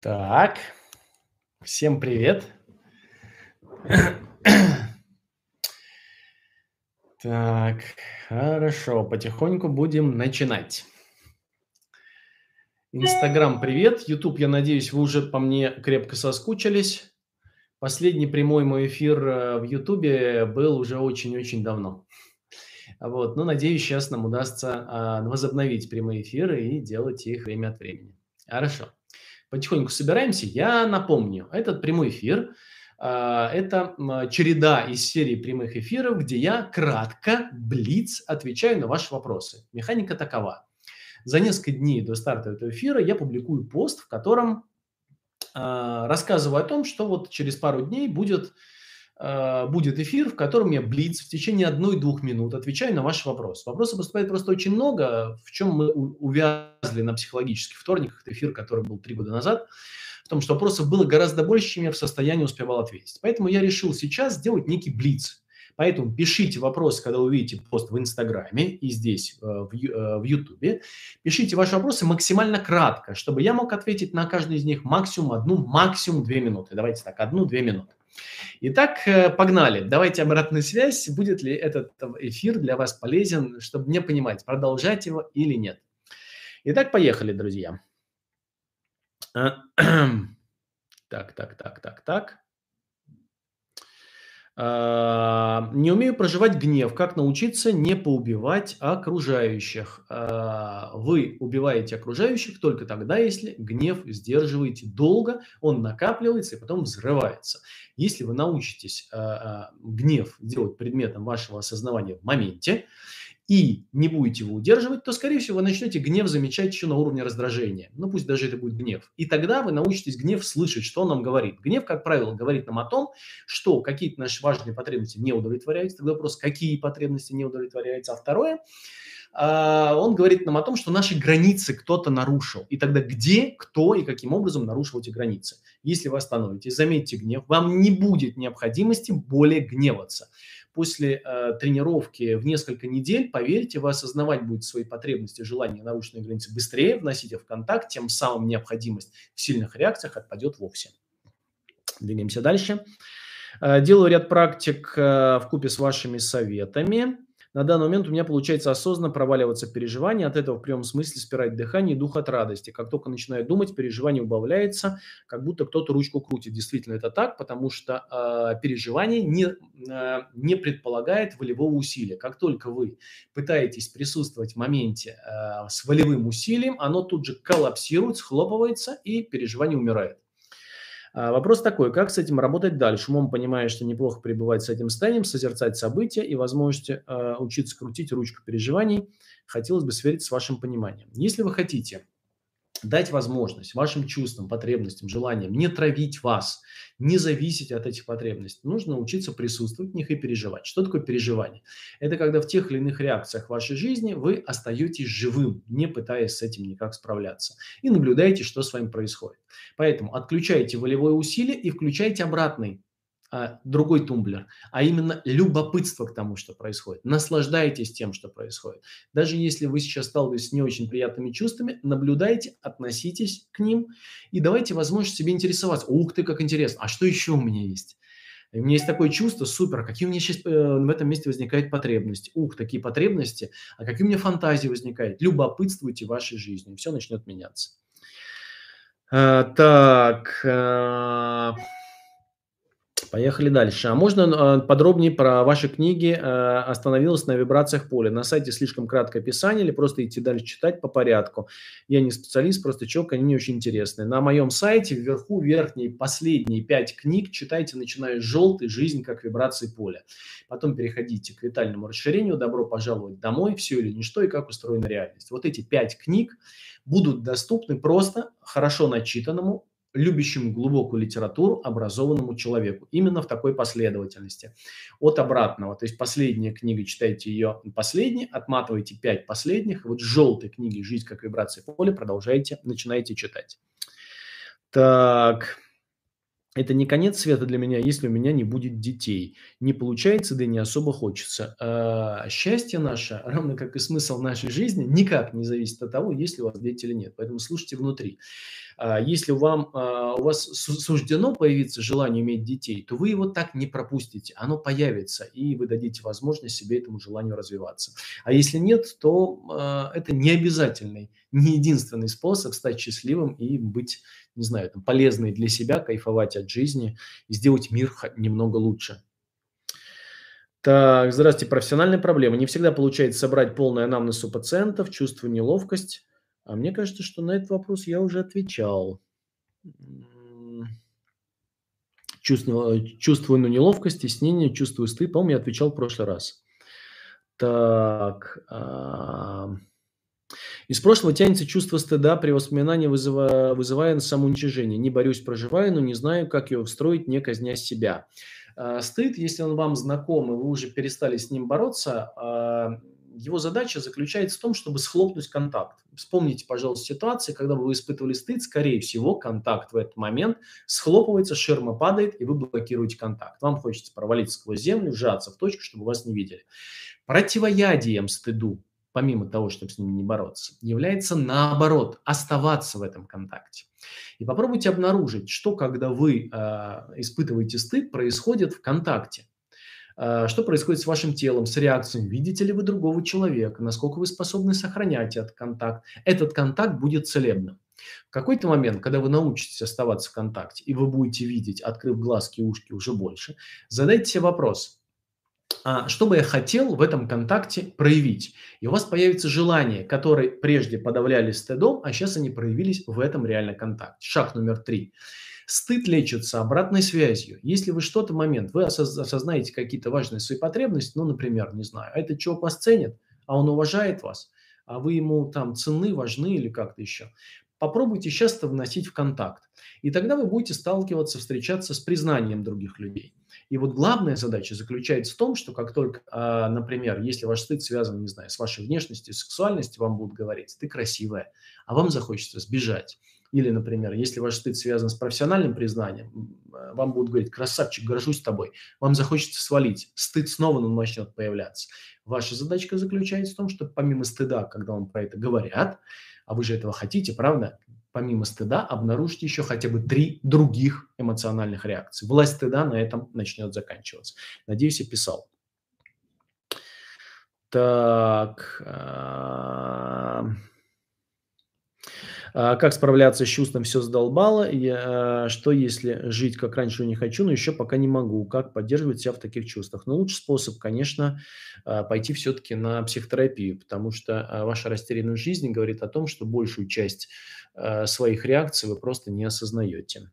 Так, всем привет. Так, хорошо, потихоньку будем начинать. Инстаграм, привет. Ютуб, я надеюсь, вы уже по мне крепко соскучились. Последний прямой мой эфир э, в Ютубе был уже очень-очень давно. Вот, но надеюсь, сейчас нам удастся а, возобновить прямые эфиры и делать их время от времени. Хорошо. Потихоньку собираемся. Я напомню, этот прямой эфир а, – это череда из серии прямых эфиров, где я кратко, блиц, отвечаю на ваши вопросы. Механика такова. За несколько дней до старта этого эфира я публикую пост, в котором а, рассказываю о том, что вот через пару дней будет, будет эфир, в котором я блиц в течение одной-двух минут отвечаю на ваши вопросы. Вопросов поступает просто очень много, в чем мы увязли на психологических вторниках, это эфир, который был три года назад, в том, что вопросов было гораздо больше, чем я в состоянии успевал ответить. Поэтому я решил сейчас сделать некий блиц. Поэтому пишите вопросы, когда увидите пост в Инстаграме и здесь, э, э, в Ютубе. Пишите ваши вопросы максимально кратко, чтобы я мог ответить на каждый из них максимум одну, максимум две минуты. Давайте так, одну-две минуты. Итак, э, погнали. Давайте обратную связь. Будет ли этот эфир для вас полезен, чтобы мне понимать, продолжать его или нет. Итак, поехали, друзья. Так, так, так, так, так. А, не умею проживать гнев. Как научиться не поубивать окружающих? А, вы убиваете окружающих только тогда, если гнев сдерживаете долго, он накапливается и потом взрывается. Если вы научитесь а, гнев делать предметом вашего осознавания в моменте, и не будете его удерживать, то, скорее всего, вы начнете гнев замечать еще на уровне раздражения. Ну, пусть даже это будет гнев. И тогда вы научитесь гнев слышать, что он нам говорит. Гнев, как правило, говорит нам о том, что какие-то наши важные потребности не удовлетворяются. Тогда вопрос, какие потребности не удовлетворяются. А второе, а, он говорит нам о том, что наши границы кто-то нарушил. И тогда где, кто и каким образом нарушил эти границы. Если вы остановитесь, заметьте гнев, вам не будет необходимости более гневаться после э, тренировки в несколько недель, поверьте, вы осознавать будете свои потребности, желания, нарушенные границы быстрее, вносить в контакт, тем самым необходимость в сильных реакциях отпадет вовсе. Двигаемся дальше. Э, делаю ряд практик э, в купе с вашими советами. На данный момент у меня получается осознанно проваливаться в переживания, от этого в прямом смысле спирать дыхание и дух от радости. Как только начинаю думать, переживание убавляется, как будто кто-то ручку крутит. Действительно это так, потому что э, переживание не, э, не предполагает волевого усилия. Как только вы пытаетесь присутствовать в моменте э, с волевым усилием, оно тут же коллапсирует, схлопывается и переживание умирает. А, вопрос такой, как с этим работать дальше? Умом понимаешь, что неплохо пребывать с этим состоянием, созерцать события и возможности э, учиться крутить ручку переживаний. Хотелось бы сверить с вашим пониманием. Если вы хотите дать возможность вашим чувствам, потребностям, желаниям не травить вас, не зависеть от этих потребностей. Нужно научиться присутствовать в них и переживать. Что такое переживание? Это когда в тех или иных реакциях вашей жизни вы остаетесь живым, не пытаясь с этим никак справляться. И наблюдаете, что с вами происходит. Поэтому отключайте волевое усилие и включайте обратный другой тумблер, а именно любопытство к тому, что происходит. Наслаждайтесь тем, что происходит. Даже если вы сейчас сталкиваетесь с не очень приятными чувствами, наблюдайте, относитесь к ним и давайте возможность себе интересоваться. Ух ты, как интересно, а что еще у меня есть? у меня есть такое чувство, супер, какие у меня сейчас э, в этом месте возникают потребности. Ух, такие потребности, а какие у меня фантазии возникают. Любопытствуйте вашей жизнью, все начнет меняться. А, так, а... Поехали дальше. А можно э, подробнее про ваши книги э, «Остановилась на вибрациях поля»? На сайте слишком краткое описание или просто идти дальше читать по порядку? Я не специалист, просто человек, они мне очень интересные. На моем сайте вверху верхние последние пять книг читайте, начиная с «Желтый. Жизнь как вибрации поля». Потом переходите к витальному расширению «Добро пожаловать домой. Все или ничто и как устроена реальность». Вот эти пять книг будут доступны просто хорошо начитанному любящему глубокую литературу, образованному человеку. Именно в такой последовательности. От обратного. То есть последняя книга, читайте ее последней, отматывайте пять последних. Вот желтой книги «Жизнь как вибрация поля» продолжайте, начинаете читать. Так, Это не конец света для меня, если у меня не будет детей. Не получается, да и не особо хочется. А, счастье наше, равно как и смысл нашей жизни, никак не зависит от того, есть ли у вас дети или нет. Поэтому слушайте внутри. А, если вам, а, у вас суждено появиться желание иметь детей, то вы его так не пропустите. Оно появится, и вы дадите возможность себе этому желанию развиваться. А если нет, то а, это не обязательный, не единственный способ стать счастливым и быть, не знаю, там, полезной для себя, кайфовать от жизни и сделать мир немного лучше. Так, здравствуйте. Профессиональная проблема. Не всегда получается собрать полный анамнез у пациентов, чувство неловкость. А мне кажется, что на этот вопрос я уже отвечал. Чувствую, чувствую ну, неловкость, стеснение, чувствую стыд. По-моему, я отвечал в прошлый раз. Так. А... Из прошлого тянется чувство стыда при воспоминании, вызывая, вызывая самоуничижение. Не борюсь, проживаю, но не знаю, как его встроить, не казня себя. А, стыд, если он вам знаком, и вы уже перестали с ним бороться, а, его задача заключается в том, чтобы схлопнуть контакт. Вспомните, пожалуйста, ситуации, когда вы испытывали стыд, скорее всего, контакт в этот момент схлопывается, ширма падает, и вы блокируете контакт. Вам хочется провалиться сквозь землю, сжаться в точку, чтобы вас не видели. Противоядием стыду, помимо того, чтобы с ним не бороться, является наоборот, оставаться в этом контакте. И попробуйте обнаружить, что когда вы э, испытываете стыд, происходит в контакте. А, что происходит с вашим телом, с реакцией? Видите ли вы другого человека? Насколько вы способны сохранять этот контакт? Этот контакт будет целебным. В какой-то момент, когда вы научитесь оставаться в контакте, и вы будете видеть, открыв глазки и ушки уже больше, задайте себе вопрос, а что бы я хотел в этом контакте проявить? И у вас появится желание, которое прежде подавляли стыдом, а сейчас они проявились в этом реально контакте. Шаг номер три. Стыд лечится обратной связью. Если вы что-то момент, вы осознаете какие-то важные свои потребности, ну, например, не знаю, а этот человек вас ценит, а он уважает вас, а вы ему там ценны, важны или как-то еще. Попробуйте часто вносить в контакт. И тогда вы будете сталкиваться, встречаться с признанием других людей. И вот главная задача заключается в том, что как только, а, например, если ваш стыд связан, не знаю, с вашей внешностью, сексуальностью, вам будут говорить, ты красивая, а вам захочется сбежать. Или, например, если ваш стыд связан с профессиональным признанием, э, вам будут говорить, красавчик, горжусь тобой, вам захочется свалить, стыд снова начнет появляться. Ваша задачка заключается в том, что помимо стыда, когда вам про это говорят, а вы же этого хотите, правда, помимо стыда обнаружите еще хотя бы три других эмоциональных реакции. Власть стыда на этом начнет заканчиваться. Надеюсь, я писал. Так. А, как справляться с чувством «все задолбало», я, а, что если жить как раньше не хочу, но еще пока не могу, как поддерживать себя в таких чувствах. Но ну, лучший способ, конечно, а, пойти все-таки на психотерапию, потому что ваша растерянность жизни говорит о том, что большую часть своих реакций вы просто не осознаете.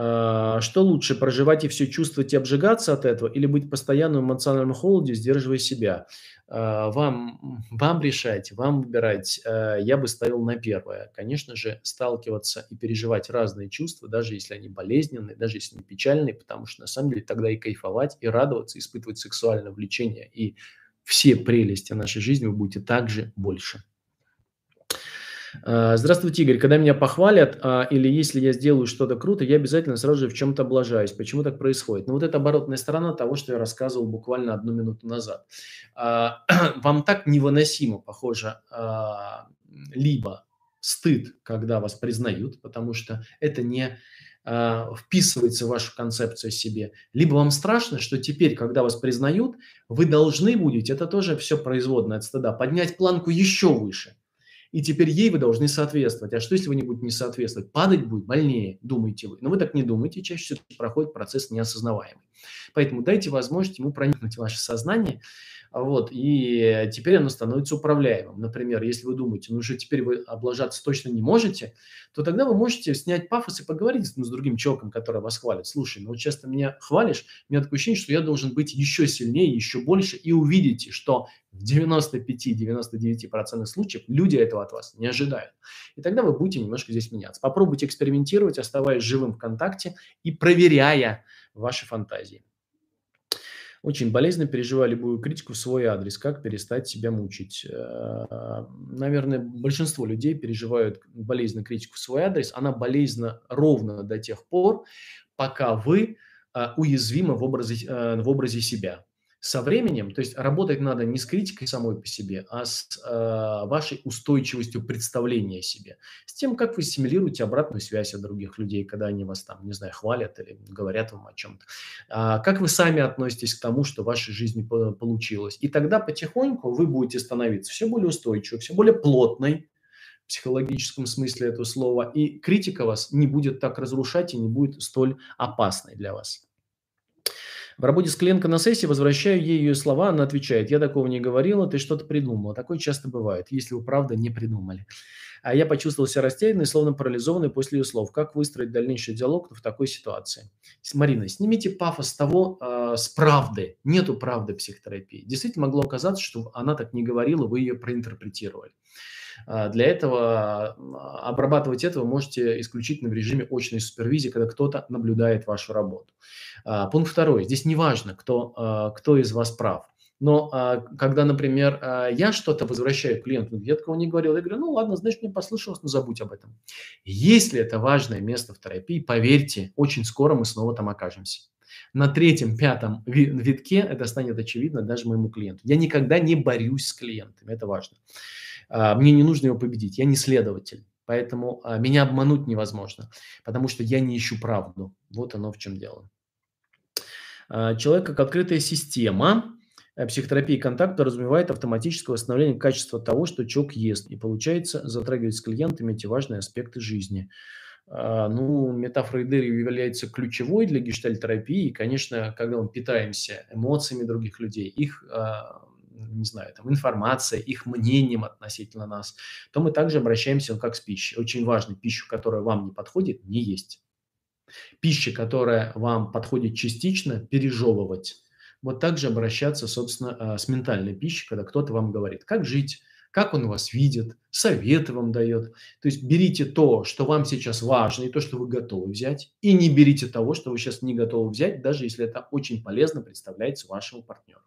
Что лучше, проживать и все чувствовать и обжигаться от этого, или быть постоянно в эмоциональном холоде, сдерживая себя? А, вам, вам решать, вам выбирать. А, я бы ставил на первое. Конечно же, сталкиваться и переживать разные чувства, даже если они болезненные, даже если они печальные, потому что на самом деле тогда и кайфовать, и радоваться, испытывать сексуальное влечение, и все прелести нашей жизни вы будете также больше. А, здравствуйте, Игорь. Когда меня похвалят а, или если я сделаю что-то круто, я обязательно сразу же в чем-то облажаюсь. Почему так происходит? Ну вот это оборотная сторона того, что я рассказывал буквально одну минуту назад. А, вам так невыносимо, похоже, либо стыд, когда вас признают, потому что это не вписывается в вашу концепцию себе, либо вам страшно, что теперь, когда вас признают, вы должны будете, это тоже все производное от стыда, поднять планку еще выше – и теперь ей вы должны соответствовать. А что, если вы не будете не соответствовать? Падать будет больнее, думаете вы. Но вы так не думаете, чаще всего проходит процесс неосознаваемый. Поэтому дайте возможность ему проникнуть в ваше сознание, вот, и теперь оно становится управляемым. Например, если вы думаете, ну что теперь вы облажаться точно не можете, то тогда вы можете снять пафос и поговорить ну, с другим человеком, который вас хвалит. Слушай, ну вот часто меня хвалишь, у меня такое ощущение, что я должен быть еще сильнее, еще больше, и увидите, что в 95-99% случаев люди этого от вас не ожидают. И тогда вы будете немножко здесь меняться. Попробуйте экспериментировать, оставаясь живым в контакте и проверяя ваши фантазии. Очень болезненно переживаю любую критику в свой адрес. Как перестать себя мучить? Э, наверное, большинство людей переживают болезненную критику в свой адрес. Она болезненна ровно до тех пор, пока вы э, уязвимы в образе, э, в образе себя со временем, то есть работать надо не с критикой самой по себе, а с э, вашей устойчивостью представления о себе, с тем, как вы стимулируете обратную связь от других людей, когда они вас там, не знаю, хвалят или говорят вам о чем-то, а, как вы сами относитесь к тому, что в вашей жизни получилось. И тогда потихоньку вы будете становиться все более устойчивой, все более плотной, в психологическом смысле этого слова, и критика вас не будет так разрушать и не будет столь опасной для вас. В работе с клиенткой на сессии возвращаю ей ее слова, она отвечает, я такого не говорила, ты что-то придумала. Такое часто бывает, если вы правда не придумали. А я почувствовал себя растерянной, словно парализованной после ее слов. Как выстроить дальнейший диалог в такой ситуации? Марина, снимите пафос того э, с правды. Нету правды психотерапии. Действительно могло оказаться, что она так не говорила, вы ее проинтерпретировали. А, для этого а, обрабатывать это вы можете исключительно в режиме очной супервизии, когда кто-то наблюдает вашу работу. Пункт второй. Здесь не важно, кто, кто из вас прав. Но когда, например, я что-то возвращаю клиенту, я такого не говорил, я говорю, ну ладно, значит, мне послышалось, но забудь об этом. Если это важное место в терапии, поверьте, очень скоро мы снова там окажемся. На третьем, пятом витке это станет очевидно даже моему клиенту. Я никогда не борюсь с клиентами, это важно. А, мне не нужно его победить, я не следователь. Поэтому а, меня обмануть невозможно, потому что я не ищу правду. Вот оно в чем дело. А, человек как открытая система, э, психотерапии контакт подразумевает автоматическое восстановление качества того, что человек ест. И получается затрагивать с клиентами эти важные аспекты жизни. Ну, метафора Эдери является ключевой для гештальтерапии. И, конечно, когда мы питаемся эмоциями других людей, их не знаю, там, информация, их мнением относительно нас, то мы также обращаемся как с пищей. Очень важно, пищу, которая вам не подходит, не есть. Пища, которая вам подходит частично, пережевывать. Вот также обращаться, собственно, а, с ментальной пищей, когда кто-то вам говорит, как жить, как он вас видит, советы вам дает. То есть берите то, что вам сейчас важно, и то, что вы готовы взять, и не берите того, что вы сейчас не готовы взять, даже если это очень полезно представляется вашему партнеру.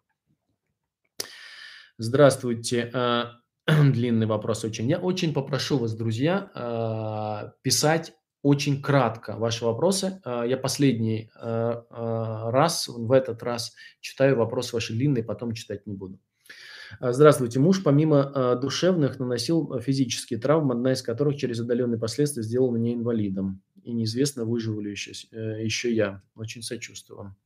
Здравствуйте. А, длинный вопрос очень. Я очень попрошу вас, друзья, а, писать очень кратко ваши вопросы. А, я последний раз, в этот раз читаю вопросы ваши длинные, потом читать не буду. Здравствуйте. Муж помимо душевных наносил физические травмы, одна из которых через отдаленные последствия сделала меня инвалидом. И неизвестно, выживу ли еще, э, еще я. Очень сочувствую вам.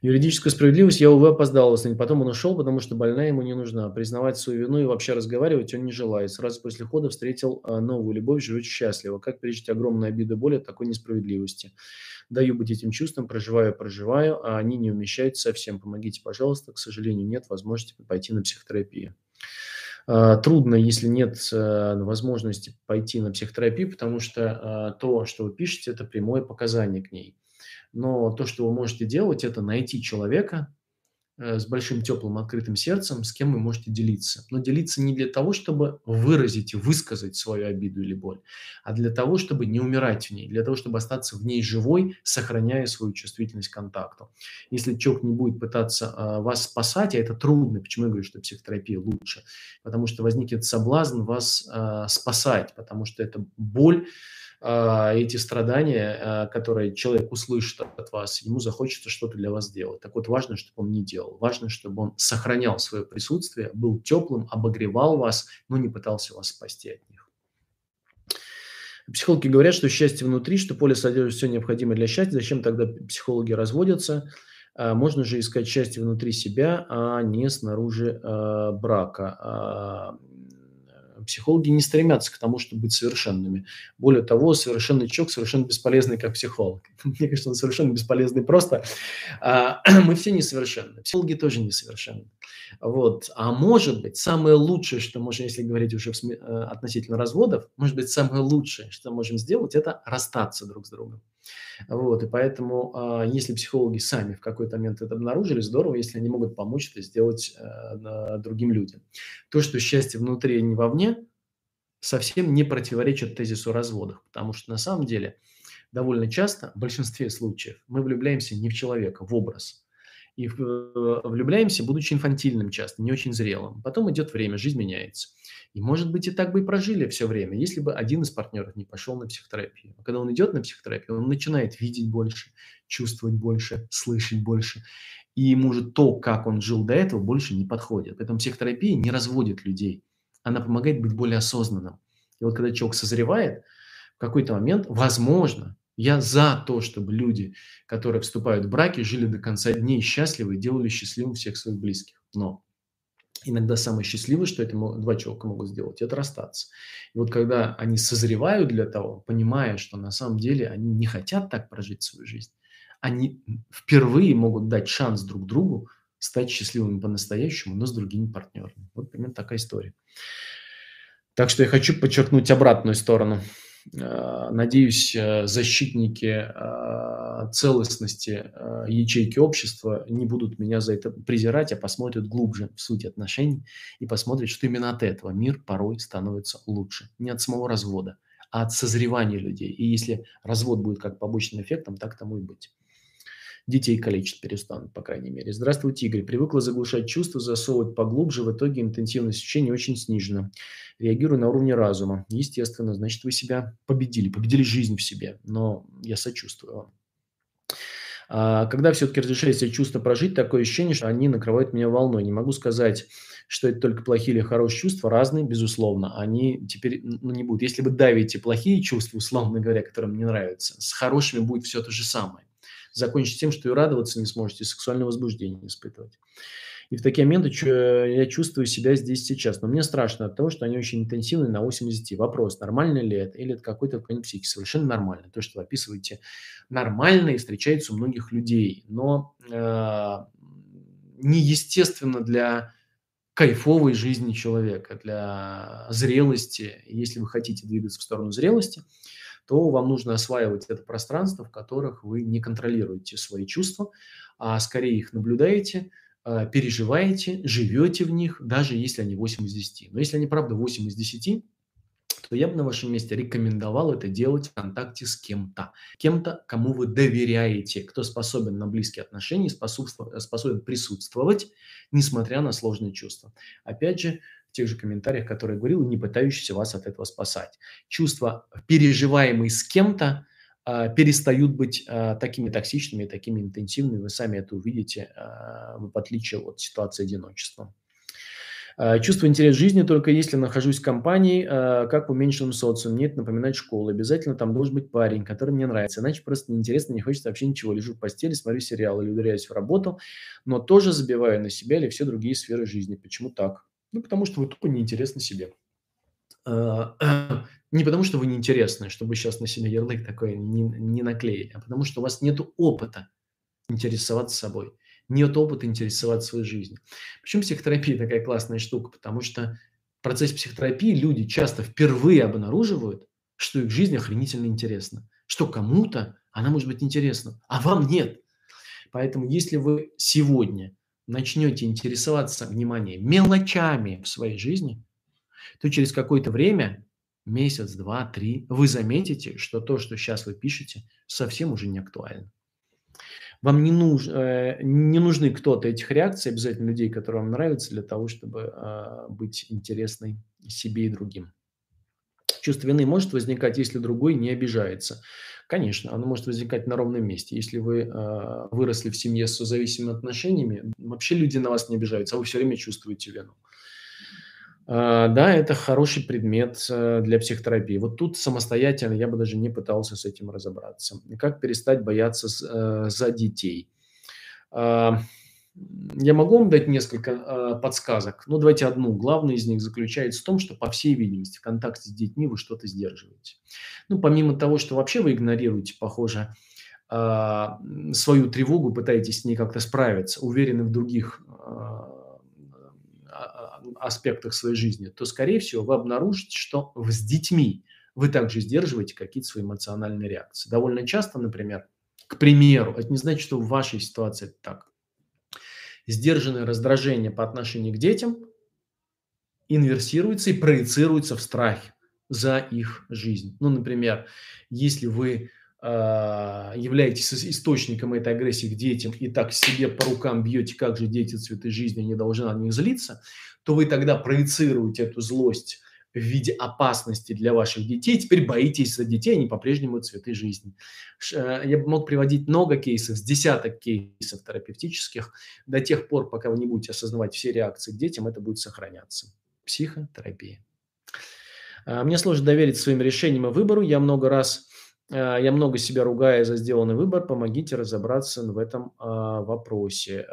Юридическую справедливость я, увы, опоздал с Потом он ушел, потому что больная ему не нужна. Признавать свою вину и вообще разговаривать он не желает. Сразу после хода встретил а, новую любовь, живет счастливо. Как пережить огромную обиду и боль от такой несправедливости? Даю быть этим чувством, проживаю, проживаю, а они не умещаются совсем. Помогите, пожалуйста. К сожалению, нет возможности пойти на психотерапию. А, трудно, если нет э, возможности пойти на психотерапию, потому что а, то, что вы пишете, это прямое показание к ней. Но то, что вы можете делать, это найти человека э, с большим теплым открытым сердцем, с кем вы можете делиться. Но делиться не для того, чтобы выразить и высказать свою обиду или боль, а для того, чтобы не умирать в ней, для того, чтобы остаться в ней живой, сохраняя свою чувствительность к контакту. Если человек не будет пытаться а, вас спасать, а это трудно, почему я говорю, что психотерапия лучше, потому что возникнет соблазн вас а, спасать, потому что это боль, эти страдания, а, которые человек услышит от вас, ему захочется что-то для вас сделать. Так вот, важно, чтобы он не делал. Важно, чтобы он сохранял свое присутствие, был теплым, обогревал вас, но не пытался вас спасти от них. Психологи говорят, что счастье внутри, что поле содержит все необходимое для счастья. Зачем тогда психологи разводятся? А, можно же искать счастье внутри себя, а не снаружи брака психологи не стремятся к тому, чтобы быть совершенными. Более того, совершенный человек совершенно бесполезный как психолог. Мне кажется, он совершенно бесполезный просто. А, мы все несовершенны. Психологи тоже несовершенны. Вот. А может быть, самое лучшее, что можем, если говорить уже э, относительно разводов, может быть, самое лучшее, что можем сделать, это расстаться друг с другом. Вот, и поэтому, а, если психологи сами в какой-то момент это обнаружили, здорово, если они могут помочь это сделать э, другим людям. То, что счастье внутри, а не вовне, совсем не противоречит тезису разводов, потому что на самом деле довольно часто, в большинстве случаев, мы влюбляемся не в человека, в образ. И э, влюбляемся, будучи инфантильным часто, не очень зрелым. Потом идет время, жизнь меняется. И, может быть, и так бы и прожили все время, если бы один из партнеров не пошел на психотерапию. А когда он идет на психотерапию, он начинает видеть больше, чувствовать больше, слышать больше. И ему же то, как он жил до этого, больше не подходит. Поэтому психотерапия не разводит людей. Она помогает быть более осознанным. И вот когда человек созревает, в какой-то момент, возможно, я за то, чтобы люди, которые вступают в браки, жили до конца дней счастливы и делали счастливым всех своих близких. Но иногда самое счастливое, что это два человека могут сделать, это расстаться. И вот когда они созревают для того, понимая, что на самом деле они не хотят так прожить свою жизнь, они впервые могут дать шанс друг другу стать счастливыми по-настоящему, но с другими партнерами. Вот примерно такая история. Так что я хочу подчеркнуть обратную сторону. Э, надеюсь, э, защитники э, целостности ячейки общества не будут меня за это презирать, а посмотрят глубже в суть отношений и посмотрят, что именно от этого мир порой становится лучше. Не от самого развода, а от созревания людей. И если развод будет как побочным эффектом, так тому и быть детей калечить перестанут, по крайней мере. Здравствуйте, Игорь. Привыкла заглушать чувства, засовывать поглубже, в итоге интенсивность ощущений очень снижена. Реагирую на уровне разума. Естественно, значит, вы себя победили, победили жизнь в себе. Но я сочувствую вам. А когда все-таки разрешаю себе чувства прожить, такое ощущение, что они накрывают меня волной. Не могу сказать, что это только плохие или хорошие чувства, разные, безусловно. Они теперь ну, не будут. Если вы давите плохие чувства, условно говоря, которые мне нравятся, с хорошими будет все то же самое закончить тем, что и радоваться не сможете, и сексуальное возбуждение испытывать. И в такие моменты я чувствую себя здесь сейчас. Но мне страшно от того, что они очень интенсивны на 80. Вопрос, нормально ли это, или это какой-то какой психики. Совершенно нормально. То, что вы описываете, нормально и встречается у многих людей. Но э, неестественно для кайфовой жизни человека, для зрелости. Если вы хотите двигаться в сторону зрелости, то вам нужно осваивать это пространство, в которых вы не контролируете свои чувства, а скорее их наблюдаете, а, переживаете, живете в них, даже если они 8 из 10. Но если они, правда, 8 из 10, то я бы на вашем месте рекомендовал это делать в контакте с кем-то. Кем-то, кому вы доверяете, кто способен на близкие отношения, способен присутствовать, несмотря на сложные чувства. Опять же, тех же комментариях, которые говорил, не пытающийся вас от этого спасать. Чувства, переживаемые с кем-то, а, перестают быть а, такими токсичными, такими интенсивными. Вы сами это увидите, а, в отличие от ситуации одиночества. Чувство интерес жизни только если нахожусь в компании, как в уменьшенном социуме. Мне это напоминает школу. Обязательно там должен быть парень, который мне нравится. Иначе просто неинтересно, не хочется вообще ничего. Лежу в постели, смотрю сериал или ударяюсь в работу, но тоже забиваю на себя или все другие сферы жизни. Почему так? Ну, потому что вы тупо неинтересны себе. А, не потому, что вы неинтересны, чтобы сейчас на себя ярлык такой не, не наклеили, а потому, что у вас нет опыта интересоваться собой, нет опыта интересоваться своей жизнью. Почему психотерапия такая классная штука? Потому что в процессе психотерапии люди часто впервые обнаруживают, что их жизнь охренительно интересна, что кому-то она может быть интересна, а вам нет. Поэтому если вы сегодня начнете интересоваться, внимание, мелочами в своей жизни, то через какое-то время, месяц, два, три, вы заметите, что то, что сейчас вы пишете, совсем уже не актуально. Вам не, нуж, э, не нужны кто-то этих реакций, обязательно людей, которые вам нравятся, для того, чтобы э, быть интересной себе и другим. Чувство вины может возникать, если другой не обижается. Конечно, оно может возникать на ровном месте. Если вы э, выросли в семье с созависимыми отношениями, вообще люди на вас не обижаются, а вы все время чувствуете вину. Э, да, это хороший предмет э, для психотерапии. Вот тут самостоятельно я бы даже не пытался с этим разобраться. Как перестать бояться за детей? Я могу вам дать несколько э, подсказок, но давайте одну. Главное из них заключается в том, что, по всей видимости, в контакте с детьми вы что-то сдерживаете. Ну, помимо того, что вообще вы игнорируете, похоже, э, свою тревогу, пытаетесь с ней как-то справиться, уверены в других э, аспектах своей жизни, то, скорее всего, вы обнаружите, что с детьми вы также сдерживаете какие-то свои эмоциональные реакции. Довольно часто, например, к примеру, это не значит, что в вашей ситуации это так сдержанное раздражение по отношению к детям инверсируется и проецируется в страхе за их жизнь. Ну, например, если вы а, являетесь источником этой агрессии к детям и так себе по рукам бьете, как же дети цветы жизни, не должны на них злиться, то вы тогда проецируете эту злость в виде опасности для ваших детей, теперь боитесь за детей, они по-прежнему цветы жизни. Э, я мог приводить много кейсов, с десяток кейсов терапевтических, до тех пор, пока вы не будете осознавать все реакции к детям, это будет сохраняться. Психотерапия. А, мне сложно доверить своим решениям и выбору. Я много раз а, я много себя ругаю за сделанный выбор. Помогите разобраться в этом а, вопросе.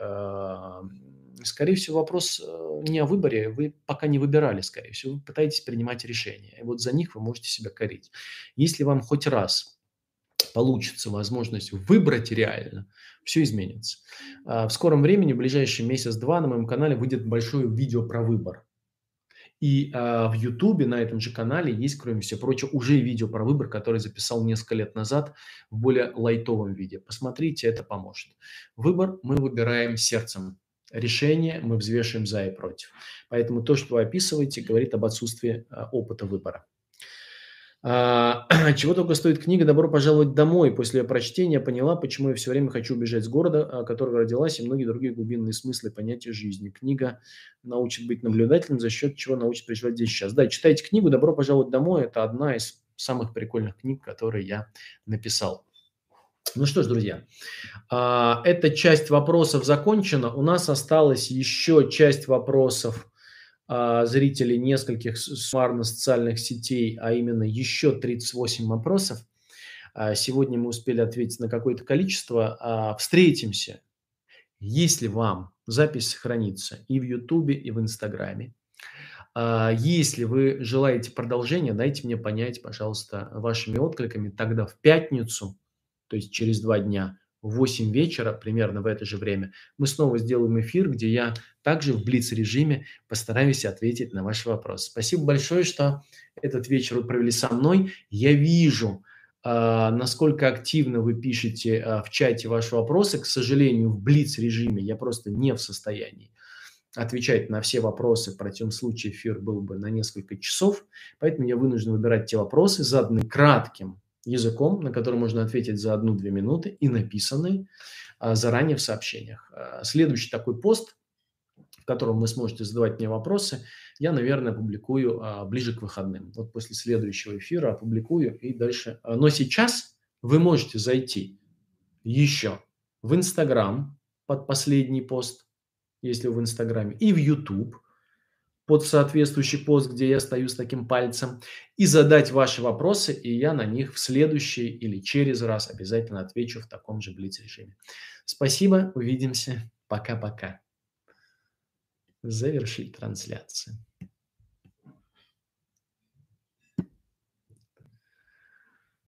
А, скорее всего, вопрос э, не о выборе. Вы пока не выбирали, скорее всего. Вы пытаетесь принимать решения. И вот за них вы можете себя корить. Если вам хоть раз получится возможность выбрать реально, все изменится. В скором времени, в ближайший месяц-два на моем канале выйдет большое видео про выбор. И а, в Ютубе на этом же канале есть, кроме всего прочего, уже видео про выбор, который записал несколько лет назад в более лайтовом виде. Посмотрите, это поможет. Выбор мы выбираем сердцем. Решение мы взвешиваем за и против. Поэтому то, что вы описываете, говорит об отсутствии а, опыта выбора. А, чего только стоит книга «Добро пожаловать домой». После ее прочтения поняла, почему я все время хочу убежать с города, а, которого родилась, и многие другие глубинные смыслы понятия жизни. Книга научит быть наблюдательным, за счет чего научит переживать здесь сейчас. Да, читайте книгу «Добро пожаловать домой». Это одна из самых прикольных книг, которые я написал. Ну что ж, друзья, а, эта часть вопросов закончена. У нас осталась еще часть вопросов а, зрителей нескольких суммарно-социальных сетей, а именно еще 38 вопросов. А, сегодня мы успели ответить на какое-то количество. Встретимся, если вам запись сохранится и в Ютубе, и в Инстаграме. Если вы желаете продолжения, дайте мне понять, пожалуйста, вашими откликами. Тогда в пятницу, то есть через два дня, в 8 вечера, примерно в это же время, мы снова сделаем эфир, где я также в блиц-режиме постараюсь ответить на ваши вопросы. Спасибо большое, что этот вечер вы провели со мной. Я вижу, а, насколько активно вы пишете а, в чате ваши вопросы. К сожалению, в блиц-режиме я просто не в состоянии отвечать на все вопросы. В противном случае эфир был бы на несколько часов. Поэтому я вынужден выбирать те вопросы, заданные кратким языком, на который можно ответить за одну-две минуты и написанные а, заранее в сообщениях. А, следующий такой пост, в котором вы сможете задавать мне вопросы, я, наверное, публикую а, ближе к выходным. Вот после следующего эфира опубликую и дальше. Но сейчас вы можете зайти еще в Инстаграм под последний пост, если в Инстаграме, и в YouTube – под соответствующий пост, где я стою с таким пальцем, и задать ваши вопросы, и я на них в следующий или через раз обязательно отвечу в таком же блиц-режиме. Спасибо, увидимся, пока-пока. Завершить трансляцию.